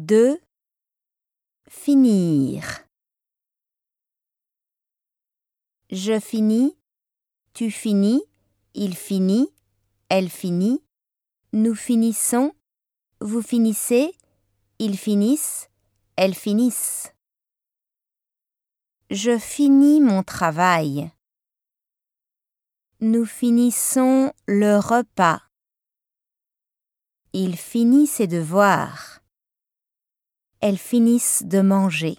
De finir. Je finis, tu finis, il finit, elle finit, nous finissons, vous finissez, ils finissent, elles finissent. Je finis mon travail. Nous finissons le repas. Il finit ses devoirs. Elles finissent de manger.